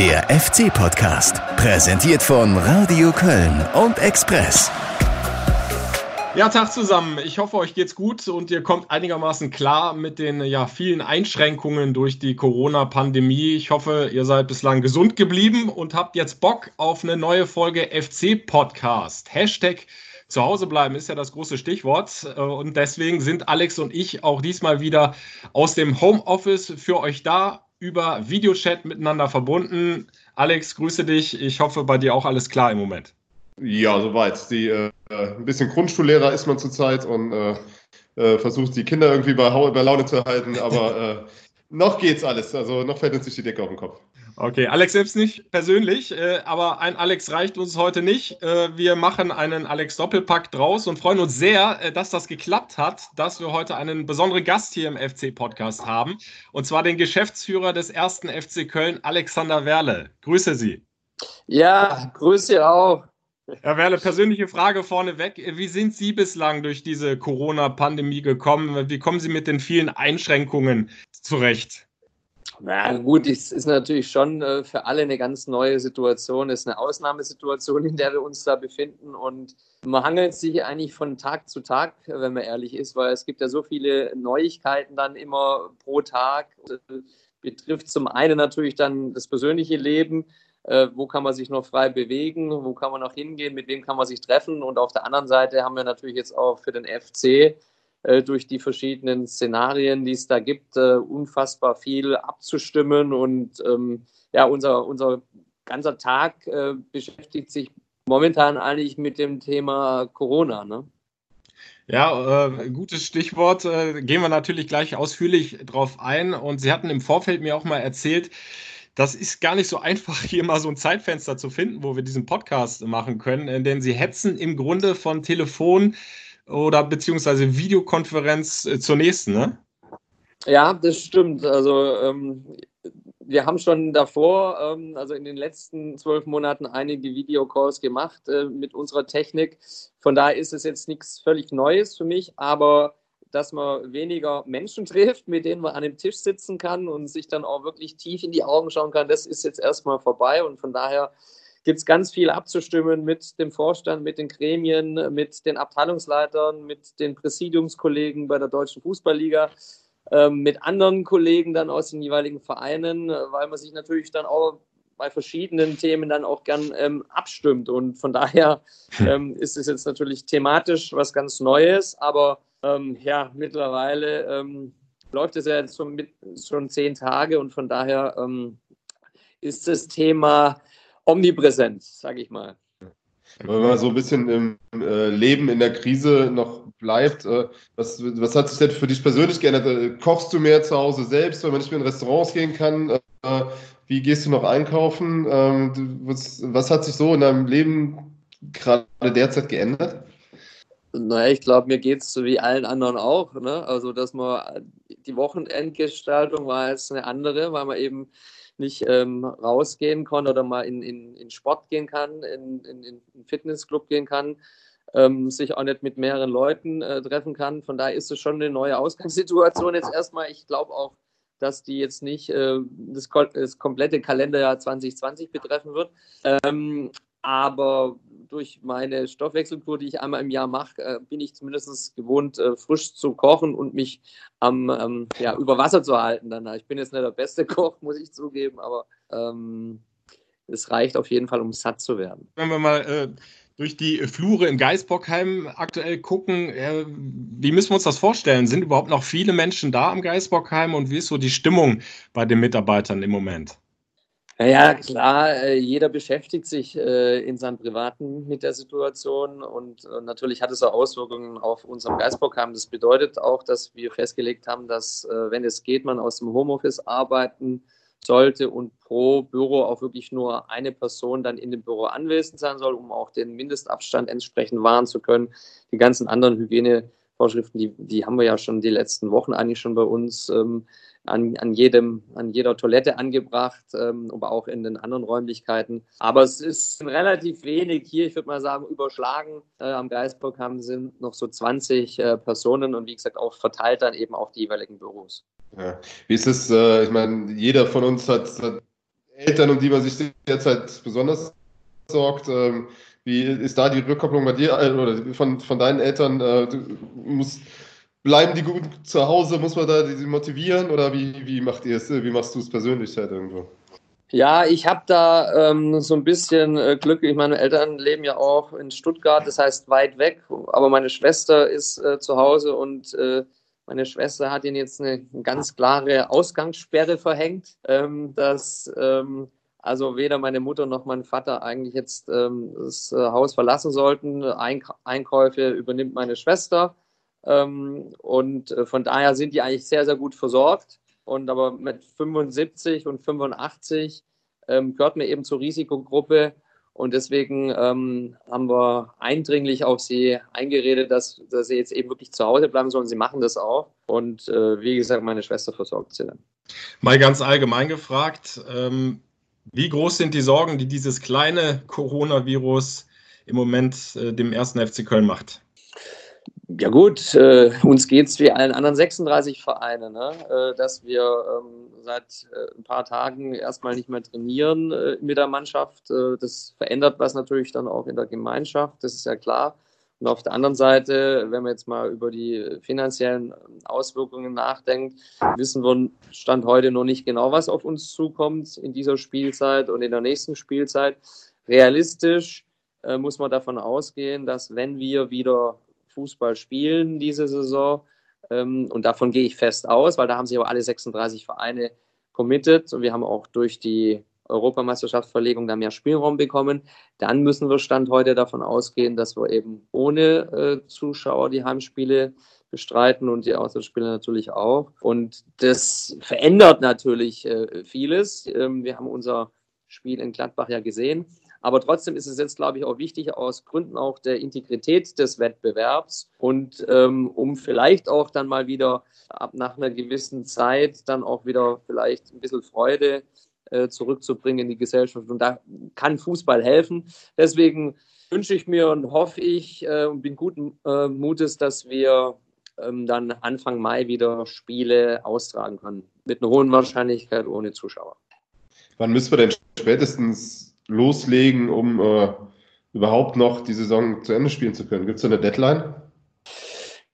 Der FC-Podcast, präsentiert von Radio Köln und Express. Ja, Tag zusammen. Ich hoffe, euch geht's gut und ihr kommt einigermaßen klar mit den ja, vielen Einschränkungen durch die Corona-Pandemie. Ich hoffe, ihr seid bislang gesund geblieben und habt jetzt Bock auf eine neue Folge FC-Podcast. Hashtag zu Hause bleiben ist ja das große Stichwort. Und deswegen sind Alex und ich auch diesmal wieder aus dem Homeoffice für euch da, über Videochat miteinander verbunden. Alex, grüße dich. Ich hoffe, bei dir auch alles klar im Moment. Ja, soweit. Die, äh, ein bisschen Grundschullehrer ist man zurzeit und äh, äh, versucht die Kinder irgendwie bei, bei Laune zu halten, aber äh, noch geht's alles. Also noch fällt uns nicht die Decke auf den Kopf. Okay, Alex selbst nicht persönlich, äh, aber ein Alex reicht uns heute nicht. Äh, wir machen einen Alex Doppelpack draus und freuen uns sehr, äh, dass das geklappt hat, dass wir heute einen besonderen Gast hier im FC-Podcast haben. Und zwar den Geschäftsführer des ersten FC Köln, Alexander Werle. Grüße Sie. Ja, grüße auch. Herr Werle, persönliche Frage vorneweg. Wie sind Sie bislang durch diese Corona-Pandemie gekommen? Wie kommen Sie mit den vielen Einschränkungen zurecht? Na gut, es ist natürlich schon äh, für alle eine ganz neue Situation. Es ist eine Ausnahmesituation, in der wir uns da befinden. Und man hangelt sich eigentlich von Tag zu Tag, wenn man ehrlich ist, weil es gibt ja so viele Neuigkeiten dann immer pro Tag. Das betrifft zum einen natürlich dann das persönliche Leben. Äh, wo kann man sich noch frei bewegen? Wo kann man noch hingehen? Mit wem kann man sich treffen? Und auf der anderen Seite haben wir natürlich jetzt auch für den FC äh, durch die verschiedenen Szenarien, die es da gibt, äh, unfassbar viel abzustimmen. Und ähm, ja, unser, unser ganzer Tag äh, beschäftigt sich momentan eigentlich mit dem Thema Corona. Ne? Ja, äh, gutes Stichwort. Äh, gehen wir natürlich gleich ausführlich drauf ein. Und Sie hatten im Vorfeld mir auch mal erzählt, das ist gar nicht so einfach, hier mal so ein Zeitfenster zu finden, wo wir diesen Podcast machen können, denn Sie hetzen im Grunde von Telefon oder beziehungsweise Videokonferenz äh, zur nächsten, ne? Ja, das stimmt. Also ähm, wir haben schon davor, ähm, also in den letzten zwölf Monaten, einige Videocalls gemacht äh, mit unserer Technik. Von daher ist es jetzt nichts völlig Neues für mich, aber dass man weniger Menschen trifft, mit denen man an dem Tisch sitzen kann und sich dann auch wirklich tief in die Augen schauen kann, das ist jetzt erstmal vorbei und von daher gibt es ganz viel abzustimmen mit dem Vorstand, mit den Gremien, mit den Abteilungsleitern, mit den Präsidiumskollegen bei der Deutschen Fußballliga, ähm, mit anderen Kollegen dann aus den jeweiligen Vereinen, weil man sich natürlich dann auch bei verschiedenen Themen dann auch gern ähm, abstimmt. Und von daher hm. ähm, ist es jetzt natürlich thematisch was ganz Neues, aber ähm, ja, mittlerweile ähm, läuft es ja jetzt schon, mit, schon zehn Tage und von daher ähm, ist das Thema omnipräsent, sage ich mal. Wenn man so ein bisschen im äh, Leben in der Krise noch bleibt, äh, was, was hat sich denn für dich persönlich geändert? Äh, kochst du mehr zu Hause selbst, weil man nicht mehr in Restaurants gehen kann? Äh, wie gehst du noch einkaufen? Ähm, was, was hat sich so in deinem Leben gerade derzeit geändert? Naja, ich glaube, mir geht es so wie allen anderen auch. Ne? Also, dass man die Wochenendgestaltung war jetzt eine andere, weil man eben nicht ähm, rausgehen kann oder mal in, in, in Sport gehen kann, in, in, in einen Fitnessclub gehen kann, ähm, sich auch nicht mit mehreren Leuten äh, treffen kann. Von daher ist es schon eine neue Ausgangssituation jetzt erstmal. Ich glaube auch, dass die jetzt nicht äh, das, das, komplette Kalenderjahr 2020 betreffen wird. Ähm, aber durch meine Stoffwechselkur, die ich einmal im Jahr mache, äh, bin ich zumindest gewohnt, äh, frisch zu kochen und mich am, ähm, ja, über Wasser zu halten. Dann. Ich bin jetzt nicht der beste Koch, muss ich zugeben, aber ähm, es reicht auf jeden Fall, um satt zu werden. Wenn wir mal äh, durch die Flure in Geisbockheim aktuell gucken, äh, wie müssen wir uns das vorstellen? Sind überhaupt noch viele Menschen da am Geisbockheim und wie ist so die Stimmung bei den Mitarbeitern im Moment? Ja, klar, äh, jeder beschäftigt sich äh, in seinem Privaten mit der Situation und äh, natürlich hat es auch Auswirkungen auf unserem Geistprogramm. Das bedeutet auch, dass wir festgelegt haben, dass, wenn es geht, man aus dem Homeoffice arbeiten sollte und pro Büro auch wirklich nur eine Person dann in dem Büro anwesend sein soll, um auch den Mindestabstand entsprechend wahren zu können. Die ganzen anderen Hygienevorschriften, die, die haben wir ja schon die letzten Wochen eigentlich schon bei uns. Ähm, an, an, jedem, an jeder Toilette angebracht, ähm, aber auch in den anderen Räumlichkeiten. Aber es ist relativ wenig hier, ich würde mal sagen, überschlagen. Äh, am Geisburg haben sind noch so 20 äh, Personen und wie gesagt auch verteilt dann eben auf die jeweiligen Büros. Ja. Wie ist es, äh, ich meine, jeder von uns hat, hat Eltern, um die man sich derzeit besonders sorgt. Ähm, wie ist da die Rückkopplung bei dir äh, oder von, von deinen Eltern? Äh, du musst, bleiben die gut zu Hause? Muss man da die motivieren oder wie, wie macht ihr es? Wie machst du es persönlich halt irgendwo? Ja, ich habe da ähm, so ein bisschen äh, Glück. Ich meine Eltern leben ja auch in Stuttgart, das heißt weit weg. Aber meine Schwester ist äh, zu Hause und äh, meine Schwester hat ihnen jetzt eine, ganz klare Ausgangssperre verhängt, ähm, dass ähm, also weder meine Mutter noch mein Vater eigentlich jetzt ähm, das äh, Haus verlassen sollten. Eink Einkäufe übernimmt meine Schwester. Ähm, und äh, von daher sind die eigentlich sehr, sehr gut versorgt. Und aber mit 75 und 85 ähm, gehört mir eben zur Risikogruppe. Und deswegen ähm, haben wir eindringlich auf sie eingeredet, dass, dass sie jetzt eben wirklich zu Hause bleiben sollen. Sie machen das auch. Und äh, wie gesagt, meine Schwester versorgt sie dann. Mal ganz allgemein gefragt, ähm, wie groß sind die Sorgen, die dieses kleine Coronavirus im Moment äh, dem ersten FC Köln macht? Ja gut, äh, uns geht es wie allen anderen 36 Vereinen, ne? äh, dass wir ähm, seit äh, ein paar Tagen erstmal nicht mehr trainieren äh, mit der Mannschaft. Äh, das verändert was natürlich dann auch in der Gemeinschaft, das ist ja klar. Und auf der anderen Seite, wenn man jetzt mal über die finanziellen Auswirkungen nachdenkt, wissen wir Stand heute noch nicht genau, was auf uns zukommt in dieser Spielzeit und in der nächsten Spielzeit. Realistisch äh, muss man davon ausgehen, dass wenn wir wieder Fußball spielen diese Saison, ähm, und davon gehe ich fest aus, weil da haben sich aber alle 36 Vereine committed und wir haben auch durch die Europameisterschaftsverlegung da mehr Spielraum bekommen, dann müssen wir Stand heute davon ausgehen, dass wir eben ohne äh, Zuschauer die Heimspiele bestreiten und die Auswärtsspiele natürlich auch. Und das verändert natürlich äh, vieles. Ähm, wir haben unser Spiel in Gladbach ja gesehen. Aber trotzdem ist es jetzt, glaube ich, auch wichtig, aus Gründen auch der Integrität des Wettbewerbs und ähm, um vielleicht auch dann mal wieder ab nach einer gewissen Zeit dann auch wieder vielleicht ein bisschen Freude äh, zurückzubringen in die Gesellschaft. Und da kann Fußball helfen. Deswegen wünsche ich mir und hoffe ich äh, und bin guten äh, Mutes, dass wir ähm, dann Anfang Mai wieder Spiele austragen können. Mit einer hohen Wahrscheinlichkeit ohne Zuschauer. Wann müssen wir denn spätestens loslegen, um äh, überhaupt noch die Saison zu Ende spielen zu können? Gibt es eine Deadline?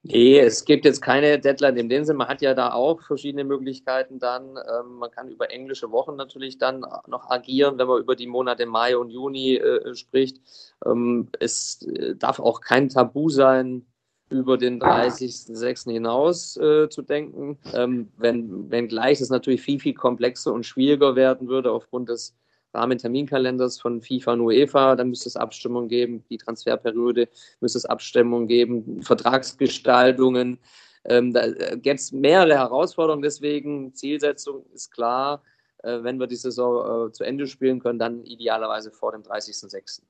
Nee, es gibt jetzt keine Deadline in dem Sinne. Man hat ja da auch verschiedene Möglichkeiten dann. Ähm, man kann über englische Wochen natürlich dann noch agieren, wenn man über die Monate Mai und Juni äh, spricht. Ähm, es äh, darf auch kein Tabu sein, über den 30.06. hinaus äh, zu denken. Ähm, wenn, wenn gleich es natürlich viel, viel komplexer und schwieriger werden würde aufgrund des Rahmenterminkalenders von FIFA und UEFA, dann müsste es Abstimmungen geben, die Transferperiode müsste es Abstimmungen geben, Vertragsgestaltungen. Ähm, da äh, gibt es mehrere Herausforderungen, deswegen Zielsetzung ist klar, äh, wenn wir die Saison äh, zu Ende spielen können, dann idealerweise vor dem 30.06.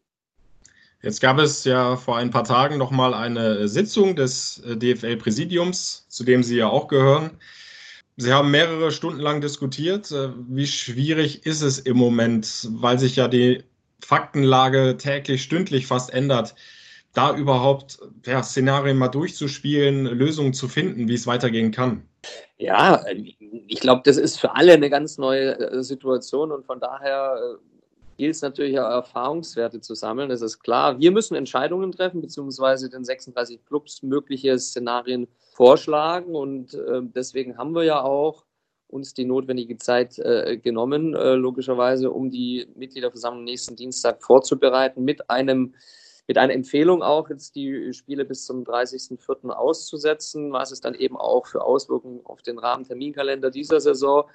Jetzt gab es ja vor ein paar Tagen nochmal eine Sitzung des äh, DFL-Präsidiums, zu dem Sie ja auch gehören. Sie haben mehrere Stunden lang diskutiert. Äh, wie schwierig ist es im Moment, weil sich ja die Faktenlage täglich, stündlich fast ändert, da überhaupt ja, Szenarien mal durchzuspielen, Lösungen zu finden, wie es weitergehen kann? Ja, ich glaube, das ist für alle eine ganz neue äh, Situation und von daher äh, gilt es natürlich auch Erfahrungswerte zu sammeln, das ist klar. Wir müssen Entscheidungen treffen, beziehungsweise den 36 Clubs mögliche Szenarien vorschlagen und äh, deswegen haben wir ja auch uns die notwendige Zeit äh, genommen, äh, logischerweise, um die Mitgliederversammlung nächsten Dienstag vorzubereiten, mit einem mit einer Empfehlung auch, jetzt die Spiele bis zum 30.04. auszusetzen, was es dann eben auch für Auswirkungen auf den Rahmenterminkalender dieser Saison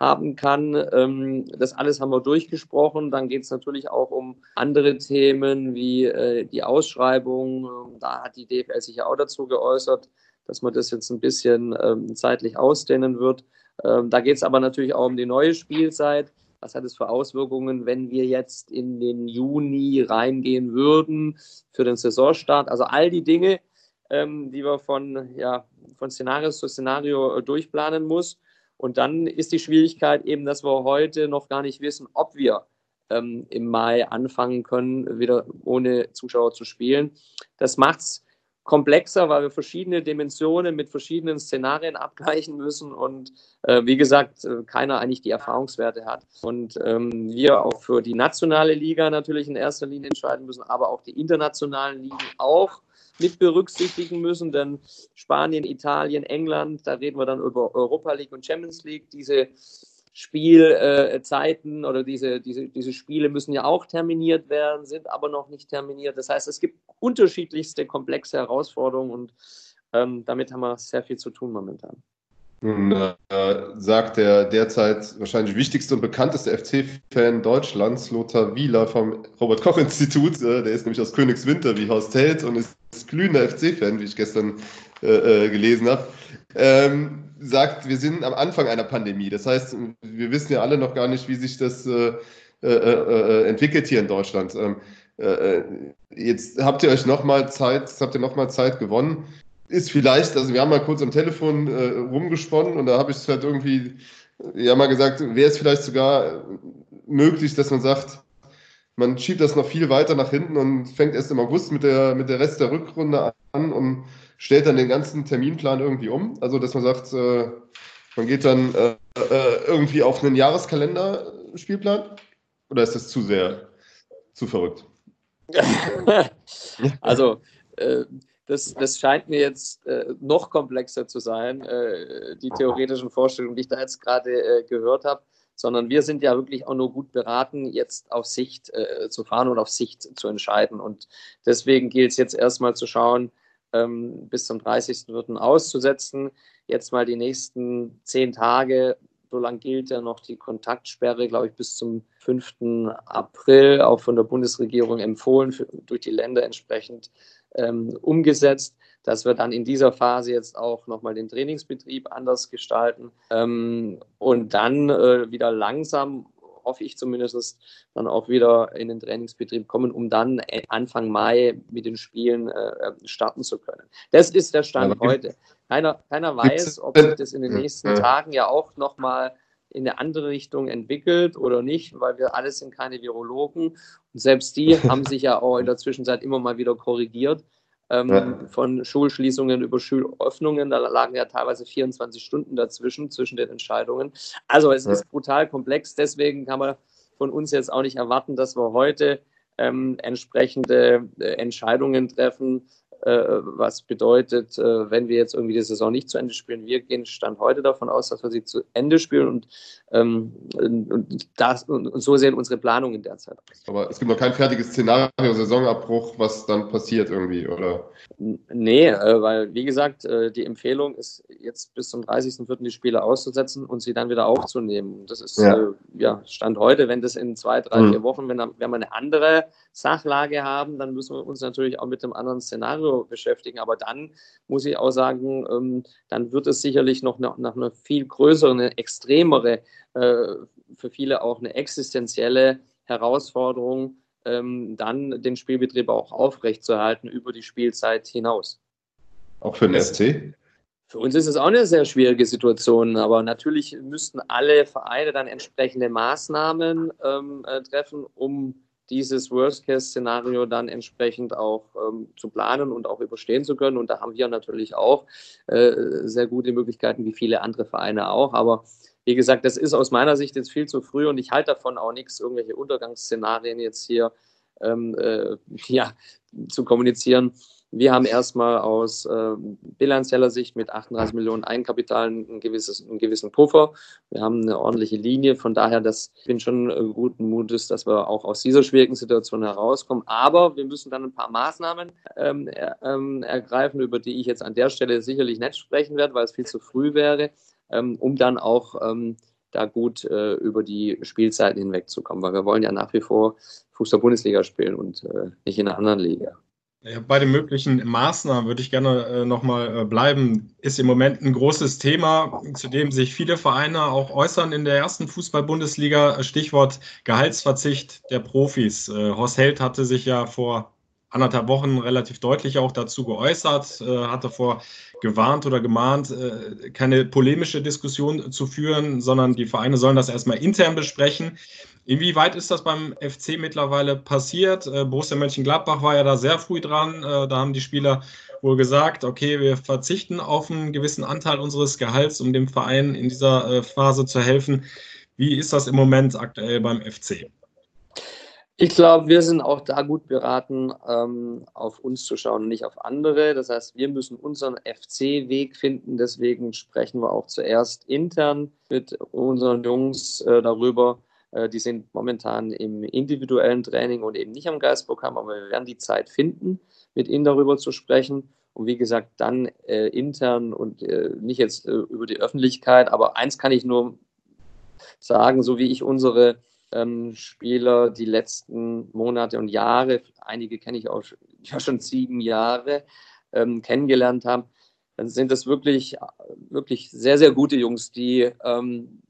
haben kann. Ähm, das alles haben wir durchgesprochen. Dann geht es natürlich auch um andere Themen wie äh, die Ausschreibung. Da hat die DFL sich ja auch dazu geäußert, dass man das jetzt ein bisschen ähm, zeitlich ausdehnen wird. Ähm, da geht es aber natürlich auch um die neue Spielzeit. Was hat es für Auswirkungen, wenn wir jetzt in den Juni reingehen würden für den Saisonstart? Also all die Dinge, die wir von, ja, von Szenario zu Szenario äh, durchplanen muss. Und dann ist die Schwierigkeit eben, dass wir heute noch gar nicht wissen, ob wir ähm, im Mai anfangen können, wieder ohne Zuschauer zu spielen. Das macht es komplexer, weil wir verschiedene Dimensionen mit verschiedenen Szenarien abgleichen müssen und äh, wie gesagt, äh, keiner eigentlich die Erfahrungswerte hat. Und ähm, wir auch für die nationale Liga natürlich in erster Linie entscheiden müssen, aber auch die internationalen Ligen auch mit berücksichtigen müssen, denn Spanien, Italien, England, da reden wir dann über Europa League und Champions League, diese Spielzeiten äh, oder diese, diese, diese Spiele müssen ja auch terminiert werden, sind aber noch nicht terminiert. Das heißt, es gibt unterschiedlichste komplexe Herausforderungen und ähm, damit haben wir sehr viel zu tun momentan. Nun äh, sagt der derzeit wahrscheinlich wichtigste und bekannteste FC-Fan Deutschlands, Lothar Wieler vom Robert-Koch-Institut, äh, der ist nämlich aus Königswinter wie Horst Held und ist glühender FC-Fan, wie ich gestern äh, äh, gelesen habe, ähm, sagt, wir sind am Anfang einer Pandemie. Das heißt, wir wissen ja alle noch gar nicht, wie sich das äh, äh, entwickelt hier in Deutschland. Ähm, jetzt habt ihr euch nochmal Zeit, habt ihr nochmal Zeit gewonnen ist vielleicht, also wir haben mal kurz am Telefon äh, rumgesponnen und da habe ich es halt irgendwie, ja mal gesagt, wäre es vielleicht sogar möglich, dass man sagt, man schiebt das noch viel weiter nach hinten und fängt erst im August mit der, mit der Rest der Rückrunde an und stellt dann den ganzen Terminplan irgendwie um. Also, dass man sagt, äh, man geht dann äh, äh irgendwie auf einen Jahreskalender-Spielplan? Oder ist das zu sehr, zu verrückt? also, äh, das, das scheint mir jetzt äh, noch komplexer zu sein, äh, die theoretischen Vorstellungen, die ich da jetzt gerade äh, gehört habe, sondern wir sind ja wirklich auch nur gut beraten, jetzt auf Sicht äh, zu fahren und auf Sicht zu entscheiden. Und deswegen gilt es jetzt erstmal zu schauen, ähm, bis zum 30.04. auszusetzen, jetzt mal die nächsten zehn Tage so lange gilt ja noch die Kontaktsperre, glaube ich, bis zum 5. April, auch von der Bundesregierung empfohlen, für, durch die Länder entsprechend ähm, umgesetzt, dass wir dann in dieser Phase jetzt auch nochmal den Trainingsbetrieb anders gestalten ähm, und dann äh, wieder langsam hoffe ich zumindest, dann auch wieder in den Trainingsbetrieb kommen, um dann Anfang Mai mit den Spielen äh, starten zu können. Das ist der Stand ja, heute. Keiner, keiner weiß, ob sich das in den nächsten Tagen ja auch nochmal in eine andere Richtung entwickelt oder nicht, weil wir alles sind keine Virologen. Und selbst die haben sich ja auch in der Zwischenzeit immer mal wieder korrigiert. Ähm, ja. Von Schulschließungen über Schulöffnungen, da lagen ja teilweise 24 Stunden dazwischen, zwischen den Entscheidungen. Also es ja. ist brutal komplex, deswegen kann man von uns jetzt auch nicht erwarten, dass wir heute ähm, entsprechende äh, Entscheidungen treffen, was bedeutet, äh, wenn wir jetzt irgendwie die Saison nicht zu Ende spielen, wir gehen Stand heute davon aus, dass wir sie zu Ende spielen und, ähm, und, das, und so sehen unsere Planungen derzeit aus. Aber es gibt noch kein fertiges Szenario, Saisonabbruch, was dann passiert irgendwie, oder? Nee, äh, weil wie gesagt, die Empfehlung ist jetzt bis zum 30.04. die Spiele auszusetzen und sie dann wieder aufzunehmen. Das ist ja, äh, ja Stand heute, wenn das in zwei, drei, mhm. vier Wochen, wenn, wenn wir eine andere Sachlage haben, dann müssen wir uns natürlich auch mit einem anderen Szenario beschäftigen. Aber dann muss ich auch sagen, ähm, dann wird es sicherlich noch nach, nach einer viel größeren, eine extremere, äh, für viele auch eine existenzielle Herausforderung, ähm, dann den Spielbetrieb auch aufrechtzuerhalten über die Spielzeit hinaus. Auch für den SC? Für uns ist es auch eine sehr schwierige Situation, aber natürlich müssten alle Vereine dann entsprechende Maßnahmen ähm, äh, treffen, um dieses Worst-Case-Szenario dann entsprechend auch ähm, zu planen und auch überstehen zu können. Und da haben wir natürlich auch äh, sehr gute Möglichkeiten, wie viele andere Vereine auch. Aber wie gesagt, das ist aus meiner Sicht jetzt viel zu früh und ich halte davon auch nichts, irgendwelche Untergangsszenarien jetzt hier ähm, äh, ja, zu kommunizieren. Wir haben erstmal aus äh, bilanzieller Sicht mit 38 Millionen Eigenkapital ein gewisses, einen gewissen Puffer. Wir haben eine ordentliche Linie. Von daher, das ich bin schon äh, guten Mutes, dass wir auch aus dieser schwierigen Situation herauskommen. Aber wir müssen dann ein paar Maßnahmen ähm, er, ähm, ergreifen, über die ich jetzt an der Stelle sicherlich nicht sprechen werde, weil es viel zu früh wäre, ähm, um dann auch ähm, da gut äh, über die Spielzeiten hinwegzukommen, weil wir wollen ja nach wie vor Fußball-Bundesliga spielen und äh, nicht in einer anderen Liga. Ja, bei den möglichen Maßnahmen würde ich gerne äh, nochmal äh, bleiben. Ist im Moment ein großes Thema, zu dem sich viele Vereine auch äußern in der ersten Fußball-Bundesliga. Stichwort Gehaltsverzicht der Profis. Äh, Horst Held hatte sich ja vor anderthalb Wochen relativ deutlich auch dazu geäußert, äh, hat davor gewarnt oder gemahnt, äh, keine polemische Diskussion zu führen, sondern die Vereine sollen das erstmal intern besprechen. Inwieweit ist das beim FC mittlerweile passiert? Äh, Borussia Mönchengladbach war ja da sehr früh dran. Äh, da haben die Spieler wohl gesagt, okay, wir verzichten auf einen gewissen Anteil unseres Gehalts, um dem Verein in dieser äh, Phase zu helfen. Wie ist das im Moment aktuell beim FC? Ich glaube, wir sind auch da gut beraten, ähm, auf uns zu schauen und nicht auf andere. Das heißt, wir müssen unseren FC-Weg finden. Deswegen sprechen wir auch zuerst intern mit unseren Jungs darüber. Äh, die sind momentan im individuellen Training und eben nicht am Geistprogramm, aber wir werden die Zeit finden, mit ihnen darüber zu sprechen. Und wie gesagt, dann äh, intern und äh, nicht jetzt äh, über die Öffentlichkeit. Aber eins kann ich nur sagen, so wie ich unsere ähm, Spieler die letzten Monate und Jahre, einige kenne ich auch ja, schon sieben Jahre, ähm, kennengelernt haben, dann sind das wirklich, wirklich sehr, sehr gute Jungs, die ähm,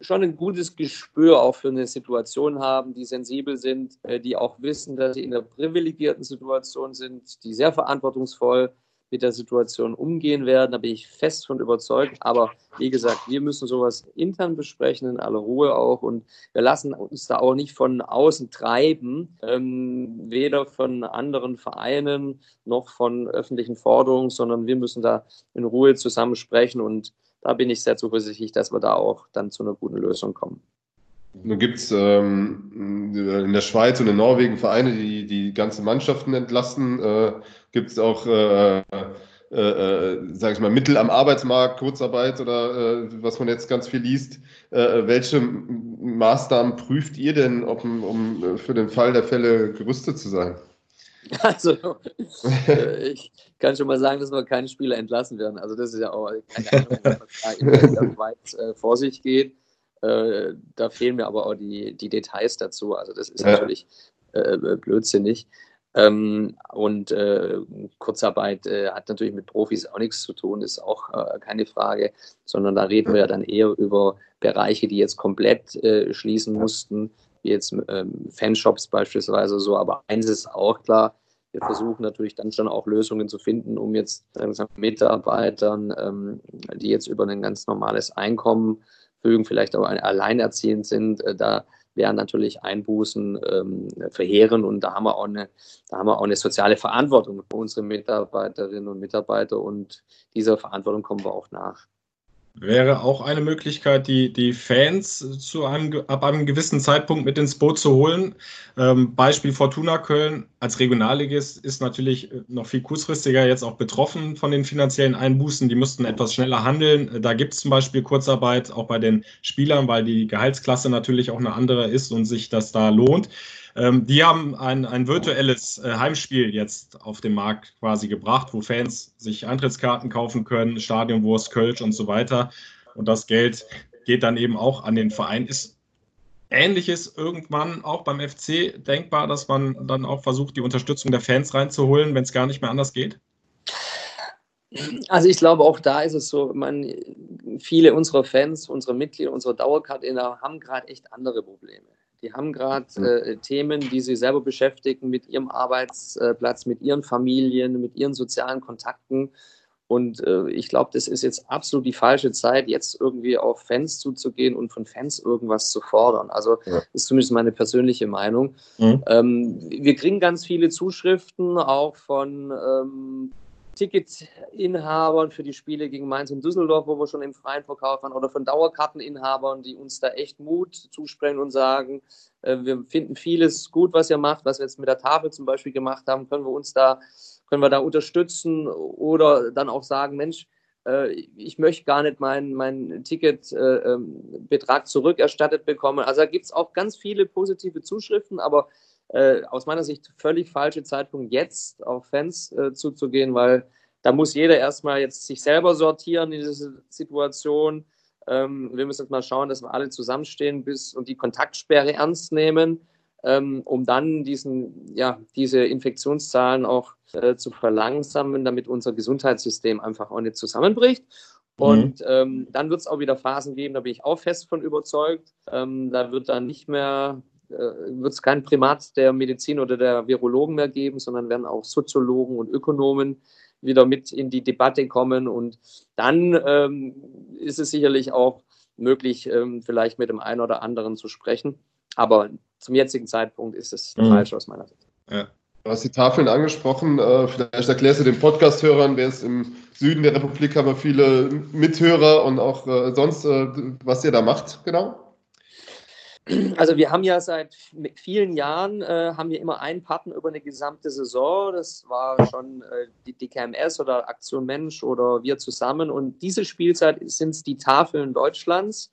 schon ein gutes Gespür auch für eine Situation haben, die sensibel sind, äh, die auch wissen, dass sie in einer privilegierten Situation sind, die sehr verantwortungsvoll mit der Situation umgehen werden. Da bin ich fest von überzeugt. Aber wie gesagt, wir müssen sowas intern besprechen, in aller Ruhe auch. Und wir lassen uns da auch nicht von außen treiben, ähm, weder von anderen Vereinen noch von öffentlichen Forderungen, sondern wir müssen da in Ruhe zusammen sprechen. Und da bin ich sehr zuversichtlich, dass wir da auch dann zu einer guten Lösung kommen. Nun gibt es ähm, in der Schweiz und in Norwegen Vereine, die die ganze Mannschaften entlassen. Äh, gibt es auch, äh, äh, äh sage ich mal, Mittel am Arbeitsmarkt, Kurzarbeit oder äh, was man jetzt ganz viel liest. Äh, welche Maßnahmen prüft ihr denn, ob, um für den Fall der Fälle gerüstet zu sein? Also, ich kann schon mal sagen, dass wir keine Spieler entlassen werden. Also, das ist ja auch keine Ahnung, was da der Schweiz vor sich geht. Äh, da fehlen mir aber auch die, die Details dazu. Also das ist ja. natürlich äh, blödsinnig. Ähm, und äh, Kurzarbeit äh, hat natürlich mit Profis auch nichts zu tun, ist auch äh, keine Frage, sondern da reden wir ja dann eher über Bereiche, die jetzt komplett äh, schließen mussten, wie jetzt ähm, Fanshops beispielsweise so. Aber eins ist auch klar, wir versuchen natürlich dann schon auch Lösungen zu finden, um jetzt langsam Mitarbeitern, ähm, die jetzt über ein ganz normales Einkommen verfügen, vielleicht auch alleinerziehend sind, äh, da wären natürlich Einbußen ähm, verheerend und da haben wir auch eine, da haben wir auch eine soziale Verantwortung für unsere Mitarbeiterinnen und Mitarbeiter und dieser Verantwortung kommen wir auch nach. Wäre auch eine Möglichkeit, die, die Fans zu einem, ab einem gewissen Zeitpunkt mit ins Boot zu holen. Ähm, Beispiel Fortuna Köln als Regionalligist ist natürlich noch viel kurzfristiger jetzt auch betroffen von den finanziellen Einbußen. Die müssten etwas schneller handeln. Da gibt es zum Beispiel Kurzarbeit auch bei den Spielern, weil die Gehaltsklasse natürlich auch eine andere ist und sich das da lohnt. Ähm, die haben ein, ein virtuelles äh, Heimspiel jetzt auf den Markt quasi gebracht, wo Fans sich Eintrittskarten kaufen können, Stadionwurst, Kölsch und so weiter. Und das Geld geht dann eben auch an den Verein. Ist Ähnliches irgendwann auch beim FC denkbar, dass man dann auch versucht, die Unterstützung der Fans reinzuholen, wenn es gar nicht mehr anders geht? Also ich glaube, auch da ist es so, man, viele unserer Fans, unsere Mitglieder, unsere Dauerkartener haben gerade echt andere Probleme. Die haben gerade äh, Themen, die sie selber beschäftigen mit ihrem Arbeitsplatz, mit ihren Familien, mit ihren sozialen Kontakten. Und äh, ich glaube, das ist jetzt absolut die falsche Zeit, jetzt irgendwie auf Fans zuzugehen und von Fans irgendwas zu fordern. Also ja. das ist zumindest meine persönliche Meinung. Mhm. Ähm, wir kriegen ganz viele Zuschriften auch von ähm, Ticketinhabern für die Spiele gegen Mainz und Düsseldorf, wo wir schon im freien Verkauf waren, oder von Dauerkarteninhabern, die uns da echt Mut zusprechen und sagen, äh, wir finden vieles gut, was ihr macht, was wir jetzt mit der Tafel zum Beispiel gemacht haben, können wir uns da, können wir da unterstützen oder dann auch sagen, Mensch, äh, ich möchte gar nicht meinen mein Ticketbetrag äh, zurückerstattet bekommen. Also da gibt es auch ganz viele positive Zuschriften, aber äh, aus meiner Sicht völlig falsche Zeitpunkt, jetzt auf Fans äh, zuzugehen, weil da muss jeder erstmal jetzt sich selber sortieren in dieser Situation. Ähm, wir müssen jetzt mal schauen, dass wir alle zusammenstehen bis und die Kontaktsperre ernst nehmen, ähm, um dann diesen, ja, diese Infektionszahlen auch äh, zu verlangsamen, damit unser Gesundheitssystem einfach auch nicht zusammenbricht. Mhm. Und mhm. ähm, dann wird es auch wieder Phasen geben, da bin ich auch fest von überzeugt. Ähm, da wird dann nicht mehr wird es kein Primat der Medizin oder der Virologen mehr geben, sondern werden auch Soziologen und Ökonomen wieder mit in die Debatte kommen. Und dann ähm, ist es sicherlich auch möglich, ähm, vielleicht mit dem einen oder anderen zu sprechen. aber zum jetzigen Zeitpunkt ist es mhm. falsch aus meiner Sicht. Ja. Du hast die Tafeln angesprochen. Äh, vielleicht erklärst du den Podcast-Hörern, wer ist im Süden der Republik, haben wir viele Mithörer und auch äh, sonst, äh, was ihr da macht, genau? Also wir haben ja seit vielen Jahren, äh, haben wir immer einen Partner über eine gesamte Saison. Das war schon äh, die, die, KMS oder Aktion Mensch oder wir zusammen. Und diese Spielzeit sind es die Tafeln Deutschlands.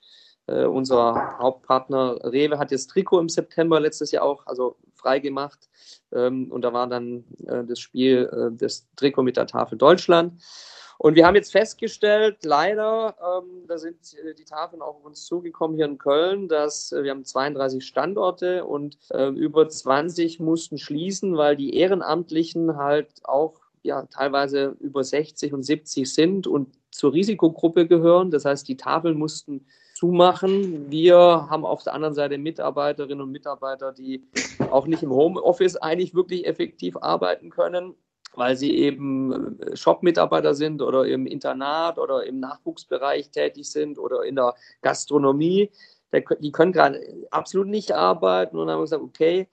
Äh, unser Hauptpartner Rewe hat jetzt Trikot im September letztes Jahr auch, also freigemacht. Ähm, und da war dann äh, das Spiel, äh, das Trikot mit der Tafel Deutschland. Und wir haben jetzt festgestellt, leider, ähm, da sind äh, die Tafeln auch auf uns zugekommen hier in Köln, dass äh, wir haben 32 Standorte und äh, über 20 mussten schließen, weil die Ehrenamtlichen halt auch ja, teilweise über 60 und 70 sind und zur Risikogruppe gehören. Das heißt, die Tafeln mussten zumachen. Wir haben auf der anderen Seite Mitarbeiterinnen und Mitarbeiter, die auch nicht im Homeoffice eigentlich wirklich effektiv arbeiten können weil sie eben äh, Shop-Mitarbeiter sind oder im Internat oder im Nachwuchsbereich tätig sind oder in der Gastronomie. Die können gerade absolut nicht arbeiten und haben gesagt, okay,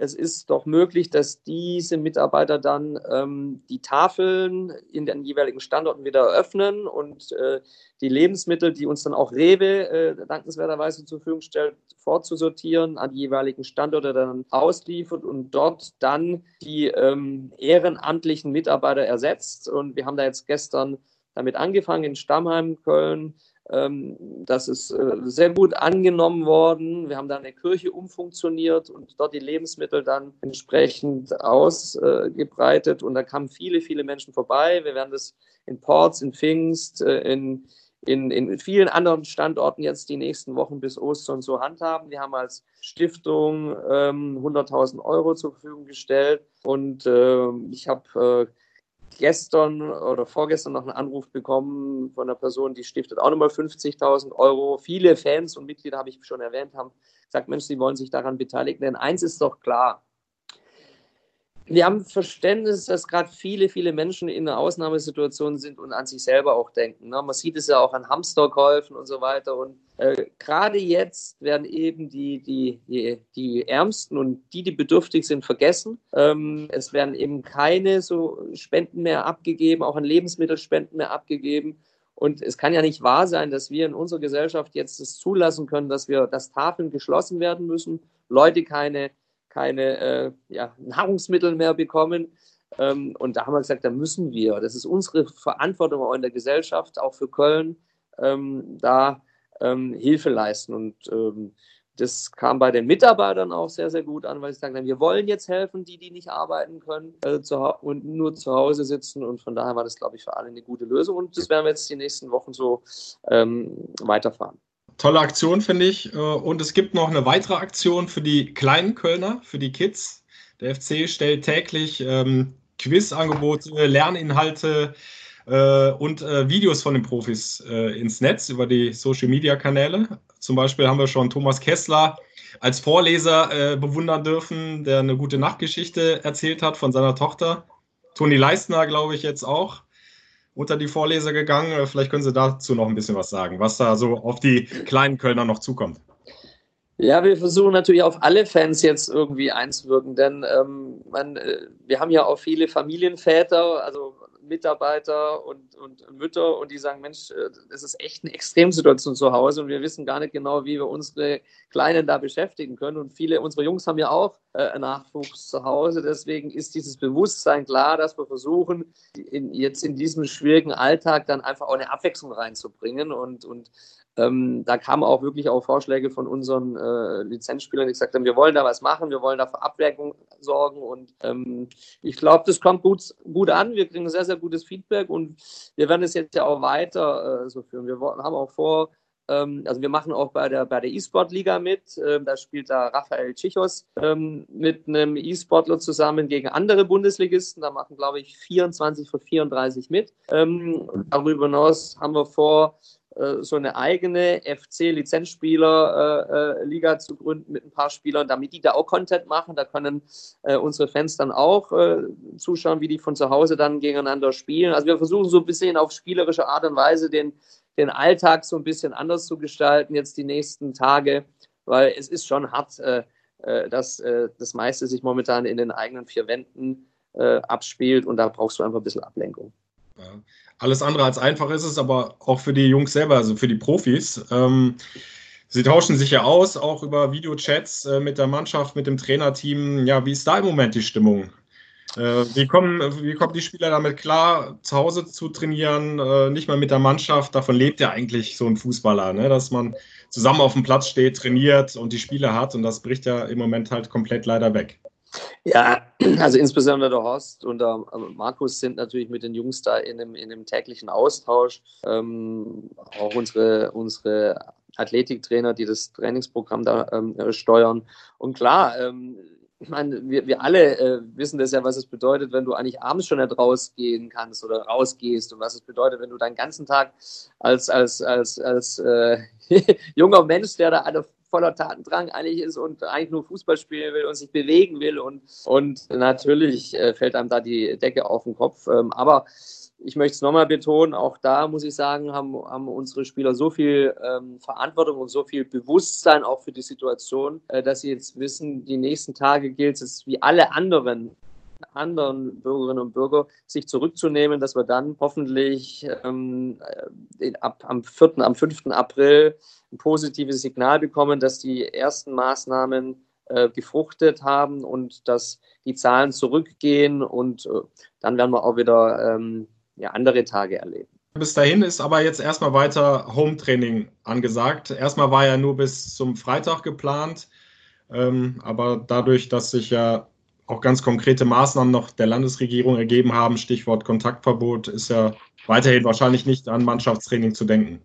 es ist doch möglich, dass diese Mitarbeiter dann ähm, die Tafeln in den jeweiligen Standorten wieder eröffnen und äh, die Lebensmittel, die uns dann auch Rewe äh, dankenswerterweise zur Verfügung stellt, fortzusortieren, an die jeweiligen Standorte dann ausliefert und dort dann die ähm, ehrenamtlichen Mitarbeiter ersetzt. Und wir haben da jetzt gestern damit angefangen in Stammheim, Köln, das ist äh, sehr gut angenommen worden. Wir haben da eine Kirche umfunktioniert und dort die Lebensmittel dann entsprechend ausgebreitet. Und da kamen viele, viele Menschen vorbei. Wir werden das in Ports, in Pfingst, äh, in, in, in vielen anderen Standorten jetzt die nächsten Wochen bis Ostern so handhaben. Wir haben als Stiftung ähm, 100.000 Euro zur Verfügung gestellt und äh, ich habe äh, gestern oder vorgestern noch einen Anruf bekommen von einer Person, die stiftet auch nochmal 50.000 Euro. Viele Fans und Mitglieder, habe ich schon erwähnt, haben gesagt, Mensch, sie wollen sich daran beteiligen. Denn eins ist doch klar, wir haben Verständnis, dass gerade viele, viele Menschen in einer Ausnahmesituation sind und an sich selber auch denken. Ne? Man sieht es ja auch an Hamsterkäufen und so weiter. Und äh, gerade jetzt werden eben die, die, die, Ärmsten und die, die bedürftig sind, vergessen. Ähm, es werden eben keine so Spenden mehr abgegeben, auch an Lebensmittelspenden mehr abgegeben. Und es kann ja nicht wahr sein, dass wir in unserer Gesellschaft jetzt es zulassen können, dass wir, dass Tafeln geschlossen werden müssen, Leute keine keine äh, ja, Nahrungsmittel mehr bekommen. Ähm, und da haben wir gesagt, da müssen wir, das ist unsere Verantwortung auch in der Gesellschaft, auch für Köln, ähm, da ähm, Hilfe leisten. Und ähm, das kam bei den Mitarbeitern auch sehr, sehr gut an, weil sie sagen, wir wollen jetzt helfen, die, die nicht arbeiten können äh, und nur zu Hause sitzen. Und von daher war das, glaube ich, für alle eine gute Lösung. Und das werden wir jetzt die nächsten Wochen so ähm, weiterfahren. Tolle Aktion, finde ich. Äh, und es gibt noch eine weitere Aktion für die kleinen Kölner, für die Kids. Der FC stellt täglich ähm, Quizangebote, Lerninhalte äh, und äh, Videos von den Profis äh, ins Netz über die Social-Media-Kanäle. Zum Beispiel haben wir schon Thomas Kessler als Vorleser äh, bewundern dürfen, der eine gute Nachtgeschichte erzählt hat von seiner Tochter. Toni Leistner, glaube ich, jetzt auch unter die Vorleser gegangen. Äh, vielleicht können Sie dazu noch ein bisschen was sagen, was da so auf die kleinen Kölner noch zukommt. Ja, wir versuchen natürlich auf alle Fans jetzt irgendwie einzuwirken, denn ähm, man, äh, wir haben ja auch viele Familienväter, also Mitarbeiter und, und Mütter und die sagen, Mensch, äh, das ist echt eine Extremsituation zu Hause und wir wissen gar nicht genau, wie wir unsere Kleinen da beschäftigen können. Und viele unserer Jungs haben ja auch äh, Nachwuchs zu Hause. Deswegen ist dieses Bewusstsein klar, dass wir versuchen, in, jetzt in diesem schwierigen Alltag dann einfach auch eine Abwechslung reinzubringen und, und ähm, da kamen auch wirklich auch Vorschläge von unseren äh, Lizenzspielern, die gesagt haben, wir wollen da was machen, wir wollen da für Abwägung sorgen und ähm, ich glaube, das kommt gut, gut an. Wir kriegen sehr, sehr gutes Feedback und wir werden es jetzt ja auch weiter äh, so führen. Wir haben auch vor, ähm, also wir machen auch bei der bei E-Sport-Liga mit. Ähm, da spielt da Raphael Chichos ähm, mit einem E-Sportler zusammen gegen andere Bundesligisten. Da machen, glaube ich, 24 von 34 mit. Darüber hinaus haben wir vor, so eine eigene FC-Lizenzspieler-Liga äh, zu gründen mit ein paar Spielern, damit die da auch Content machen. Da können äh, unsere Fans dann auch zuschauen, wie die von zu Hause dann gegeneinander spielen. Also wir versuchen so ein bisschen auf spielerische Art und Weise den, den Alltag so ein bisschen anders zu gestalten, jetzt die nächsten Tage. weil es ist schon hart, äh, äh, dass äh, das meiste sich momentan in den eigenen vier Wänden äh, abspielt und da brauchst du einfach ein bisschen Ablenkung. Alles andere als einfach ist es, aber auch für die Jungs selber, also für die Profis. Ähm, sie tauschen sich ja aus, auch über Videochats äh, mit der Mannschaft, mit dem Trainerteam. Ja, wie ist da im Moment die Stimmung? Äh, wie, kommen, wie kommen die Spieler damit klar, zu Hause zu trainieren, äh, nicht mal mit der Mannschaft? Davon lebt ja eigentlich so ein Fußballer, ne? dass man zusammen auf dem Platz steht, trainiert und die Spiele hat. Und das bricht ja im Moment halt komplett leider weg. Ja, also insbesondere der Horst und der Markus sind natürlich mit den Jungs da in einem, in einem täglichen Austausch. Ähm, auch unsere, unsere Athletiktrainer, die das Trainingsprogramm da ähm, steuern. Und klar, ähm, ich meine, wir, wir alle äh, wissen das ja, was es bedeutet, wenn du eigentlich abends schon nicht rausgehen kannst oder rausgehst und was es bedeutet, wenn du deinen ganzen Tag als, als, als, als äh, junger Mensch, der da alle voller Tatendrang eigentlich ist und eigentlich nur Fußball spielen will und sich bewegen will und, und natürlich äh, fällt einem da die Decke auf den Kopf. Ähm, aber ich möchte es nochmal betonen, auch da muss ich sagen, haben, haben unsere Spieler so viel ähm, Verantwortung und so viel Bewusstsein auch für die Situation, äh, dass sie jetzt wissen, die nächsten Tage gilt es wie alle anderen anderen Bürgerinnen und Bürger, sich zurückzunehmen, dass wir dann hoffentlich ähm, äh, ab, am 4., am 5. April ein positives Signal bekommen, dass die ersten Maßnahmen äh, gefruchtet haben und dass die Zahlen zurückgehen und äh, dann werden wir auch wieder ähm, ja, andere Tage erleben. Bis dahin ist aber jetzt erstmal weiter Home-Training angesagt. Erstmal war ja nur bis zum Freitag geplant, ähm, aber dadurch, dass sich ja auch ganz konkrete Maßnahmen noch der Landesregierung ergeben haben, Stichwort Kontaktverbot, ist ja weiterhin wahrscheinlich nicht an Mannschaftstraining zu denken.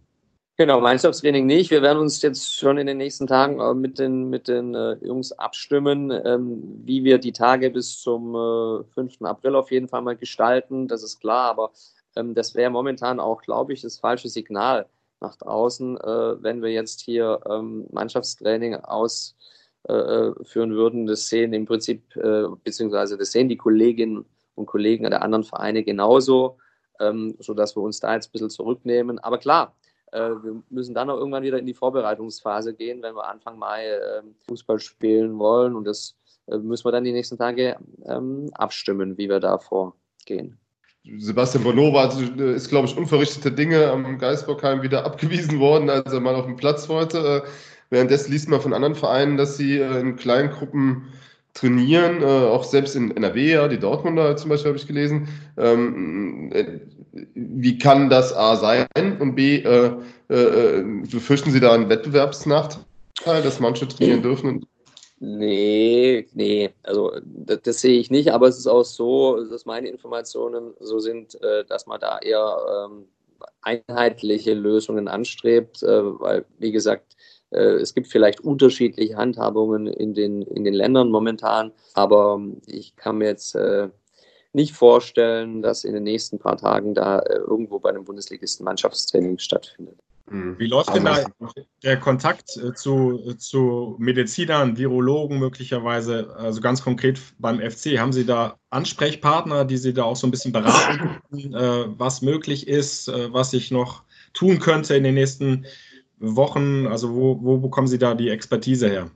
Genau, Mannschaftstraining nicht. Wir werden uns jetzt schon in den nächsten Tagen äh, mit den, mit den äh, Jungs abstimmen, ähm, wie wir die Tage bis zum äh, 5. April auf jeden Fall mal gestalten. Das ist klar, aber ähm, das wäre momentan auch, glaube ich, das falsche Signal nach draußen, äh, wenn wir jetzt hier ähm, Mannschaftstraining ausführen äh, würden. Das sehen im Prinzip, äh, beziehungsweise das sehen die Kolleginnen und Kollegen der anderen Vereine genauso, ähm, sodass wir uns da jetzt ein bisschen zurücknehmen. Aber klar, äh, wir müssen dann auch irgendwann wieder in die Vorbereitungsphase gehen, wenn wir Anfang Mai ähm, Fußball spielen wollen. Und das äh, müssen wir dann die nächsten Tage ähm, abstimmen, wie wir da vorgehen. Sebastian Bonova äh, ist, glaube ich, unverrichtete Dinge am Geisbockheim wieder abgewiesen worden, als er mal auf den Platz wollte. Währenddessen liest man von anderen Vereinen, dass sie in kleinen Gruppen trainieren, auch selbst in NRW, ja, die Dortmunder zum Beispiel habe ich gelesen. Ähm, wie kann das A sein und B, äh, äh, befürchten Sie da einen Wettbewerbsnachteil, dass manche trainieren dürfen? Nee, nee, also das, das, sehe ich nicht, aber es ist auch so, dass meine Informationen so sind, äh, dass man da eher ähm, einheitliche Lösungen anstrebt, äh, weil, wie gesagt, äh, es gibt vielleicht unterschiedliche Handhabungen in den, in den Ländern momentan, aber ich kann mir jetzt äh, nicht vorstellen, dass in den nächsten paar Tagen da äh, irgendwo bei einem Bundesligisten Mannschaftstraining stattfindet. Hm. Wie läuft denn da der Kontakt äh, zu, zu Medizinern, Virologen möglicherweise, also ganz konkret beim FC? Haben Sie da Ansprechpartner, die Sie da auch so ein bisschen beraten, äh, was möglich ist, was sich noch tun könnte in den nächsten Wochen? Also wo, wo bekommen Sie da die Expertise her?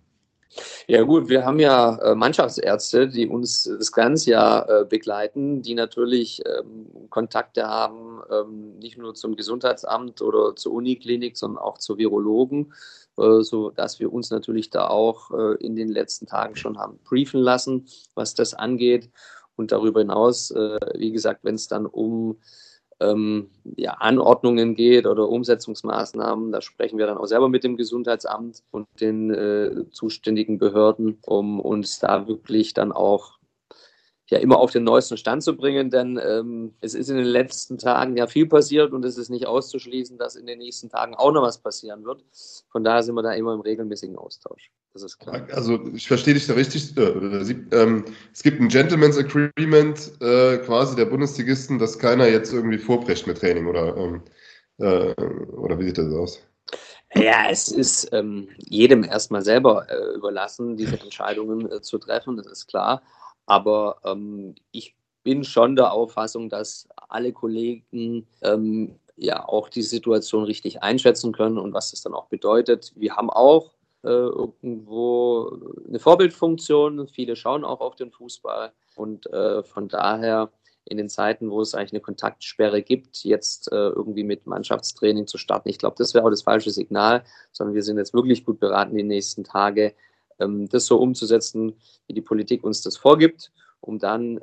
Ja gut, wir haben ja äh, Mannschaftsärzte, die uns das ganze Jahr äh, begleiten, die natürlich ähm, Kontakte haben, ähm, nicht nur zum Gesundheitsamt oder zur Uniklinik, sondern auch zu Virologen, äh, so dass wir uns natürlich da auch in den letzten Tagen schon haben briefen lassen, was das angeht. Und darüber hinaus, wie gesagt, wenn es dann um ähm, ja, Anordnungen geht oder Umsetzungsmaßnahmen. Da sprechen wir dann auch selber mit dem Gesundheitsamt und den äh, zuständigen Behörden, um uns da wirklich dann auch ja immer auf den neuesten Stand zu bringen, denn ähm, es ist in den letzten Tagen ja viel passiert und es ist nicht auszuschließen, dass in den nächsten Tagen auch noch was passieren wird. Von daher sind wir da immer im regelmäßigen Austausch. Das ist klar. Also ich verstehe dich da richtig. Äh, ähm, es gibt ein Gentleman's Agreement äh, quasi der Bundesligisten, dass keiner jetzt irgendwie vorbrecht mit Training oder, ähm, äh, oder wie sieht das aus? Ja, es ist ähm, jedem erstmal selber überlassen, diese Entscheidungen zu treffen, das ist klar. Aber ähm, ich bin schon der Auffassung, dass alle Kollegen ähm, ja auch die Situation richtig einschätzen können und was das dann auch bedeutet. Wir haben auch äh, irgendwo eine Vorbildfunktion. Viele schauen auch auf den Fußball und äh, von daher in den Zeiten, wo es eigentlich eine Kontaktsperre gibt, jetzt äh, irgendwie mit Mannschaftstraining zu starten. Ich glaube, das wäre auch das falsche Signal, sondern wir sind jetzt wirklich gut beraten, die nächsten Tage das so umzusetzen, wie die Politik uns das vorgibt, um dann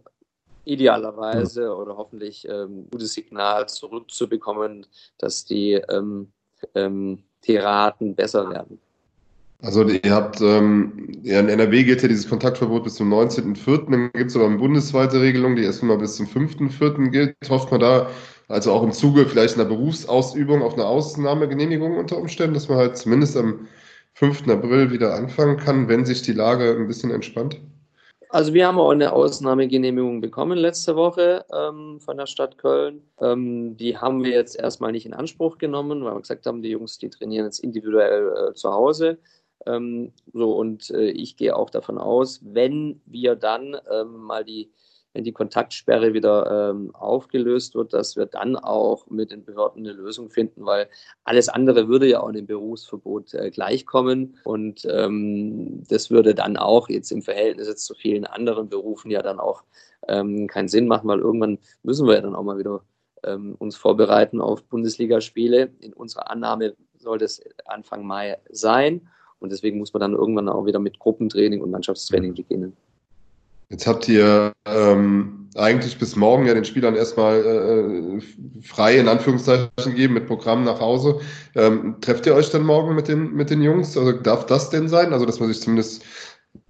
idealerweise ja. oder hoffentlich ähm, gutes Signal zurückzubekommen, dass die ähm, ähm, Tiraten besser werden. Also ihr habt, ähm, ja, in NRW gilt ja dieses Kontaktverbot bis zum 19.04. Dann gibt es aber eine bundesweite Regelung, die erstmal bis zum 5.04. gilt. Hofft man da also auch im Zuge vielleicht einer Berufsausübung auf eine Ausnahmegenehmigung unter Umständen, dass man halt zumindest am 5. April wieder anfangen kann, wenn sich die Lage ein bisschen entspannt? Also wir haben auch eine Ausnahmegenehmigung bekommen letzte Woche ähm, von der Stadt Köln. Ähm, die haben wir jetzt erstmal nicht in Anspruch genommen, weil wir gesagt haben, die Jungs, die trainieren jetzt individuell äh, zu Hause. Ähm, so und äh, ich gehe auch davon aus, wenn wir dann ähm, mal die wenn die Kontaktsperre wieder ähm, aufgelöst wird, dass wir dann auch mit den Behörden eine Lösung finden, weil alles andere würde ja auch einem Berufsverbot äh, gleichkommen und ähm, das würde dann auch jetzt im Verhältnis jetzt zu vielen anderen Berufen ja dann auch ähm, keinen Sinn machen, weil irgendwann müssen wir ja dann auch mal wieder ähm, uns vorbereiten auf Bundesligaspiele. In unserer Annahme soll das Anfang Mai sein und deswegen muss man dann irgendwann auch wieder mit Gruppentraining und Mannschaftstraining beginnen. Jetzt habt ihr ähm, eigentlich bis morgen ja den Spielern erstmal äh, frei in Anführungszeichen gegeben mit Programm nach Hause. Ähm, trefft ihr euch dann morgen mit den, mit den Jungs? Also darf das denn sein? Also dass man sich zumindest, äh,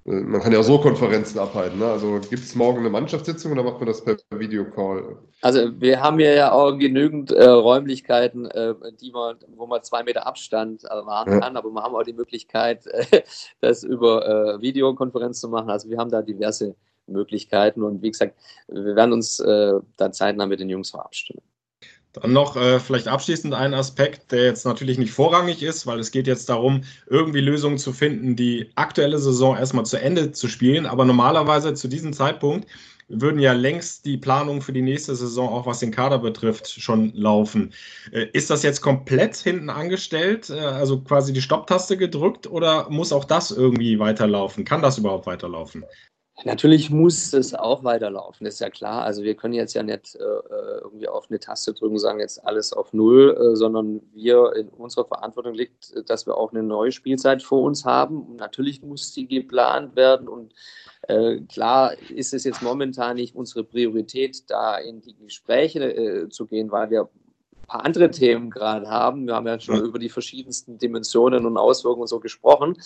man kann ja auch so Konferenzen abhalten. Ne? Also gibt es morgen eine Mannschaftssitzung oder macht man das per Videocall? Also wir haben ja auch genügend äh, Räumlichkeiten, äh, die man, wo man zwei Meter Abstand äh, wahren ja. kann, aber wir haben auch die Möglichkeit, das über äh, Videokonferenz zu machen. Also wir haben da diverse Möglichkeiten. Und wie gesagt, wir werden uns äh, da zeitnah mit den Jungs verabstimmen. Dann noch äh, vielleicht abschließend ein Aspekt, der jetzt natürlich nicht vorrangig ist, weil es geht jetzt darum, irgendwie Lösungen zu finden, die aktuelle Saison erstmal zu Ende zu spielen. Aber normalerweise zu diesem Zeitpunkt würden ja längst die Planungen für die nächste Saison, auch was den Kader betrifft, schon laufen. Äh, ist das jetzt komplett hinten angestellt, äh, also quasi die Stopptaste gedrückt oder muss auch das irgendwie weiterlaufen? Kann das überhaupt weiterlaufen? Natürlich muss es auch weiterlaufen, ist ja klar. Also wir können jetzt ja nicht äh, äh, irgendwie auf eine Taste drücken und sagen jetzt alles auf Null, äh, sondern wir in unserer Verantwortung liegt, dass wir auch eine neue Spielzeit vor uns haben. Und natürlich muss die geplant werden und äh, klar ist es jetzt momentan nicht unsere Priorität, da in die Gespräche äh, zu gehen, weil wir paar andere Themen gerade haben. Wir haben ja schon über die verschiedensten Dimensionen und Auswirkungen so gesprochen.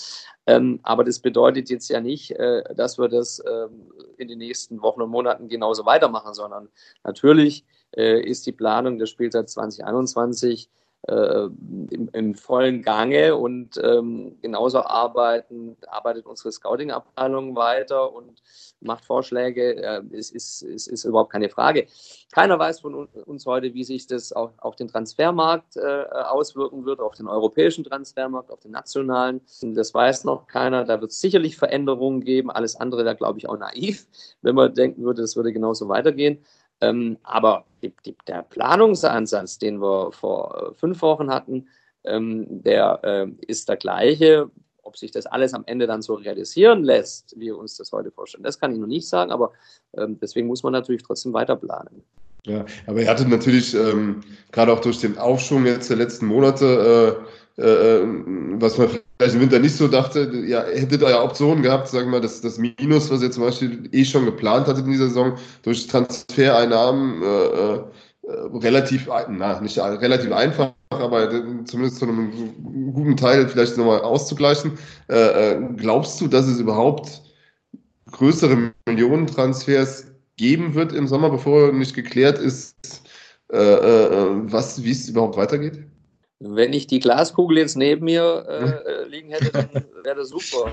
Ähm, aber das bedeutet jetzt ja nicht, äh, dass wir das ähm, in den nächsten Wochen und Monaten genauso weitermachen, sondern natürlich äh, ist die Planung der Spielzeit 2021 äh, im, im, vollen Gange und ähm, genauso arbeiten, arbeitet unsere Scouting-Abteilung weiter und macht Vorschläge. Äh, es, ist, es ist überhaupt keine Frage. Keiner weiß von uns heute, wie sich das auf, auf den Transfermarkt äh, auswirken wird, auf den europäischen Transfermarkt, auf den nationalen. Das weiß noch keiner. Da wird es sicherlich Veränderungen geben. Alles andere wäre, glaube ich, auch naiv, wenn man denken würde, es würde genauso weitergehen. Ähm, aber die, die, der Planungsansatz, den wir vor äh, fünf Wochen hatten, ähm, der äh, ist der gleiche. Ob sich das alles am Ende dann so realisieren lässt, wie wir uns das heute vorstellen, das kann ich noch nicht sagen, aber ähm, deswegen muss man natürlich trotzdem weiter planen. Ja, aber ihr hattet natürlich ähm, gerade auch durch den Aufschwung jetzt der letzten Monate, äh, äh, was man vielleicht im Winter nicht so dachte, ja, hättet ihr ja Optionen gehabt, sagen wir mal, das, das Minus, was ihr zum Beispiel eh schon geplant hattet in dieser Saison, durch Transfereinnahmen äh, äh, relativ, na, nicht relativ einfach, aber zumindest zu einem guten Teil vielleicht nochmal auszugleichen. Äh, äh, glaubst du, dass es überhaupt größere Millionentransfers geben wird im Sommer, bevor nicht geklärt ist, äh, äh, was, wie es überhaupt weitergeht? Wenn ich die Glaskugel jetzt neben mir äh, hm? äh liegen hätte, dann wäre das super.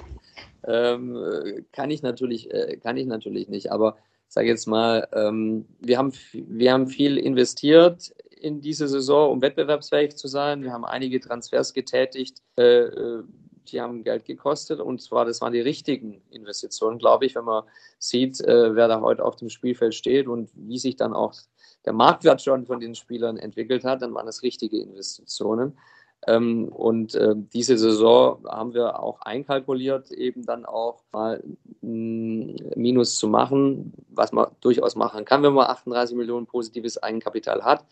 Ähm, kann ich natürlich, äh, kann ich natürlich nicht. Aber sage jetzt mal, ähm, wir haben, wir haben viel investiert in diese Saison, um wettbewerbsfähig zu sein. Wir haben einige Transfers getätigt, äh, äh die haben Geld gekostet und zwar, das waren die richtigen Investitionen, glaube ich, wenn man sieht, äh, wer da heute auf dem Spielfeld steht und wie sich dann auch der Marktwert schon von den Spielern entwickelt hat, dann waren das richtige Investitionen. Ähm, und äh, diese Saison haben wir auch einkalkuliert, eben dann auch mal ein Minus zu machen, was man durchaus machen kann, wenn man 38 Millionen positives Eigenkapital hat.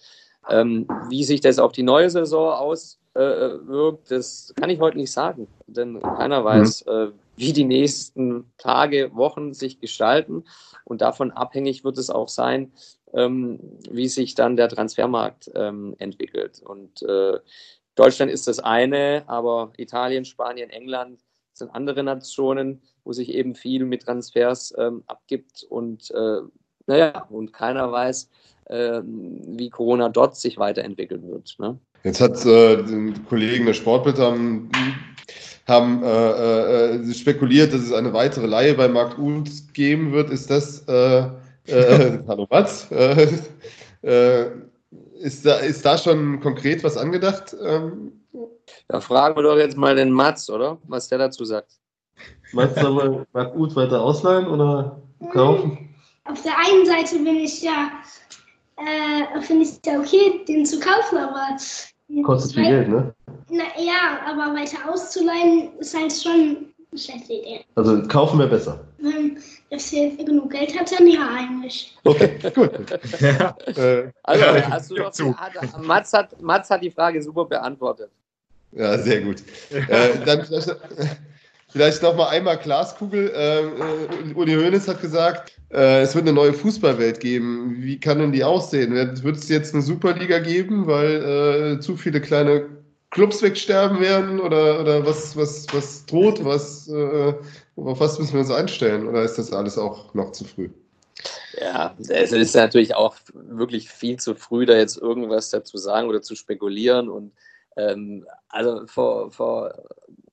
Ähm, wie sich das auf die neue Saison auswirkt, äh, das kann ich heute nicht sagen, denn keiner mhm. weiß, mhm. äh, wie die nächsten Tage, Wochen sich gestalten. Und davon abhängig wird es auch sein, ähm, wie sich dann der Transfermarkt ähm, entwickelt. Und äh, Deutschland ist das eine, aber Italien, Spanien, England sind andere Nationen, wo sich eben viel mit Transfers ähm, abgibt und äh, naja, und keiner weiß, äh, wie Corona dort sich weiterentwickeln wird. Ne? Jetzt hat äh, die Kollegen der Sportbild haben, haben äh, äh, spekuliert, dass es eine weitere Leihe bei Markt Uth geben wird. Ist das, äh, äh, hallo Mats, ist, da, ist da schon konkret was angedacht? Ähm, da fragen wir doch jetzt mal den Mats, oder? Was der dazu sagt. Meinst du aber Markt Uth weiter ausleihen oder kaufen? Auf der einen Seite bin ich ja äh, finde ich es ja okay, den zu kaufen, aber. Kostet viel Geld, ne? Na ja, aber weiter auszuleihen ist halt schon eine schlechte Idee. Also kaufen wäre besser. Wenn der FC genug Geld hat, dann ja eigentlich. Okay, gut. ja. Also, hast du doch, hat, Mats, hat, Mats hat die Frage super beantwortet. Ja, sehr gut. äh, dann vielleicht, vielleicht noch mal einmal Glaskugel. Äh, äh Uli Hoeneß hat gesagt, äh, es wird eine neue Fußballwelt geben. Wie kann denn die aussehen? Wird es jetzt eine Superliga geben, weil äh, zu viele kleine Clubs wegsterben werden? Oder, oder was, was, was droht? Was, äh, auf was müssen wir uns einstellen? Oder ist das alles auch noch zu früh? Ja, es ist natürlich auch wirklich viel zu früh, da jetzt irgendwas dazu sagen oder zu spekulieren. Und ähm, also vor, vor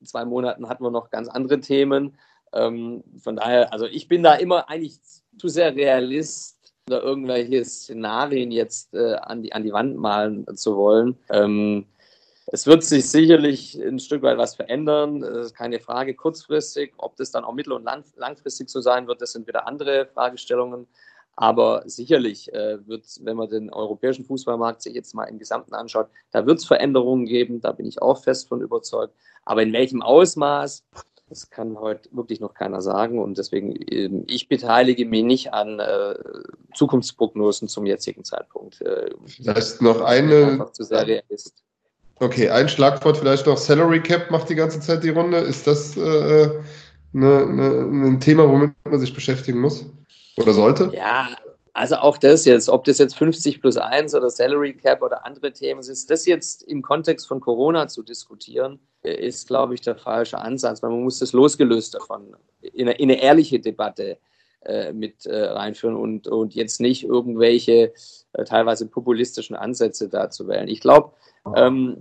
zwei Monaten hatten wir noch ganz andere Themen. Ähm, von daher, also ich bin da immer eigentlich zu sehr Realist oder irgendwelche Szenarien jetzt äh, an, die, an die Wand malen zu wollen. Ähm, es wird sich sicherlich ein Stück weit was verändern, das ist keine Frage kurzfristig. Ob das dann auch mittel- und lang, langfristig so sein wird, das sind wieder andere Fragestellungen. Aber sicherlich äh, wird, wenn man den europäischen Fußballmarkt sich jetzt mal im Gesamten anschaut, da wird es Veränderungen geben, da bin ich auch fest von überzeugt. Aber in welchem Ausmaß, das kann heute wirklich noch keiner sagen und deswegen, ähm, ich beteilige mich nicht an äh, Zukunftsprognosen zum jetzigen Zeitpunkt. Äh, vielleicht noch eine. Einfach zu sehr realist. Okay, ein Schlagwort vielleicht noch. Salary Cap macht die ganze Zeit die Runde. Ist das äh, ne, ne, ein Thema, womit man sich beschäftigen muss? Oder sollte? Ja, also auch das jetzt, ob das jetzt 50 plus 1 oder Salary Cap oder andere Themen ist, das jetzt im Kontext von Corona zu diskutieren, ist, glaube ich, der falsche Ansatz, man muss das losgelöst davon in eine, in eine ehrliche Debatte äh, mit äh, reinführen und, und jetzt nicht irgendwelche äh, teilweise populistischen Ansätze da zu wählen. Ich glaube, ähm,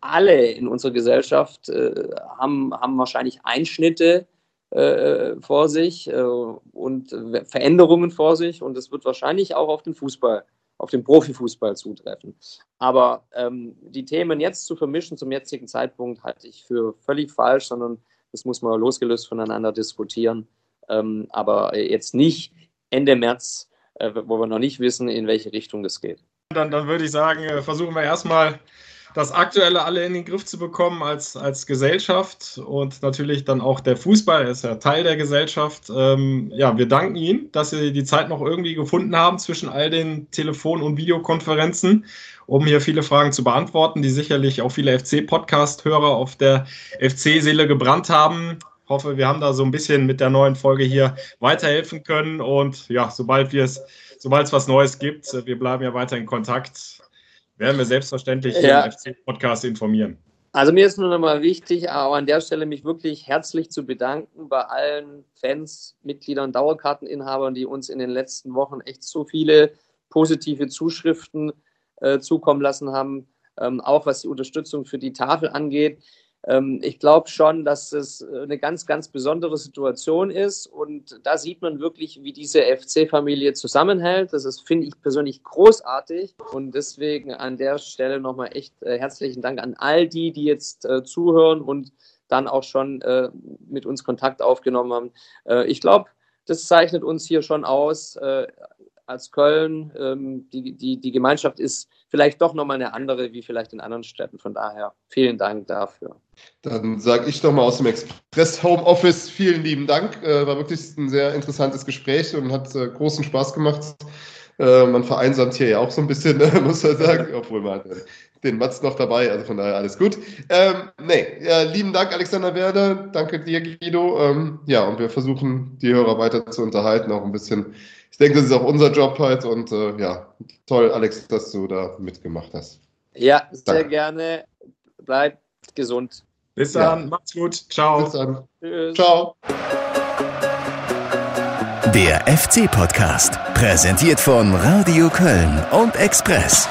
alle in unserer Gesellschaft äh, haben, haben wahrscheinlich Einschnitte äh, vor sich äh, und Veränderungen vor sich und es wird wahrscheinlich auch auf den Fußball, auf den Profifußball zutreffen. Aber ähm, die Themen jetzt zu vermischen zum jetzigen Zeitpunkt halte ich für völlig falsch, sondern das muss man losgelöst voneinander diskutieren. Ähm, aber jetzt nicht Ende März, wo wir noch nicht wissen, in welche Richtung das geht. Dann, dann würde ich sagen, äh, versuchen wir erstmal das Aktuelle alle in den Griff zu bekommen als, als Gesellschaft und natürlich dann auch der Fußball ist ja Teil der Gesellschaft. Ähm, ja, wir danken Ihnen, dass Sie die Zeit noch irgendwie gefunden haben zwischen all den Telefon- und Videokonferenzen, um hier viele Fragen zu beantworten, die sicherlich auch viele FC-Podcast-Hörer auf der FC-Seele gebrannt haben. Ich hoffe, wir haben da so ein bisschen mit der neuen Folge hier weiterhelfen können und ja, sobald wir es sobald es was Neues gibt, wir bleiben ja weiter in Kontakt werden wir selbstverständlich ja. im FC-Podcast informieren. Also mir ist nur nochmal wichtig, auch an der Stelle mich wirklich herzlich zu bedanken bei allen Fans, Mitgliedern, Dauerkarteninhabern, die uns in den letzten Wochen echt so viele positive Zuschriften äh, zukommen lassen haben, ähm, auch was die Unterstützung für die Tafel angeht. Ähm, ich glaube schon, dass es eine ganz, ganz besondere Situation ist. Und da sieht man wirklich, wie diese FC-Familie zusammenhält. Das finde ich persönlich großartig. Und deswegen an der Stelle nochmal echt äh, herzlichen Dank an all die, die jetzt äh, zuhören und dann auch schon äh, mit uns Kontakt aufgenommen haben. Äh, ich glaube, das zeichnet uns hier schon aus. Äh, als Köln. Ähm, die, die, die Gemeinschaft ist vielleicht doch nochmal eine andere wie vielleicht in anderen Städten. Von daher vielen Dank dafür. Dann sage ich nochmal aus dem Express Homeoffice vielen lieben Dank. Äh, war wirklich ein sehr interessantes Gespräch und hat äh, großen Spaß gemacht. Äh, man vereinsamt hier ja auch so ein bisschen, muss man sagen, obwohl man den Mats noch dabei, also von daher alles gut. Ähm, nee, ja, lieben Dank, Alexander Werder. Danke dir, Guido. Ähm, ja, und wir versuchen, die Hörer weiter zu unterhalten, auch ein bisschen. Ich denke, das ist auch unser Job halt und äh, ja, toll, Alex, dass du da mitgemacht hast. Ja, sehr Danke. gerne. Bleibt gesund. Bis dann, ja. macht's gut. Ciao. Bis dann. Tschüss. Ciao. Der FC-Podcast, präsentiert von Radio Köln und Express.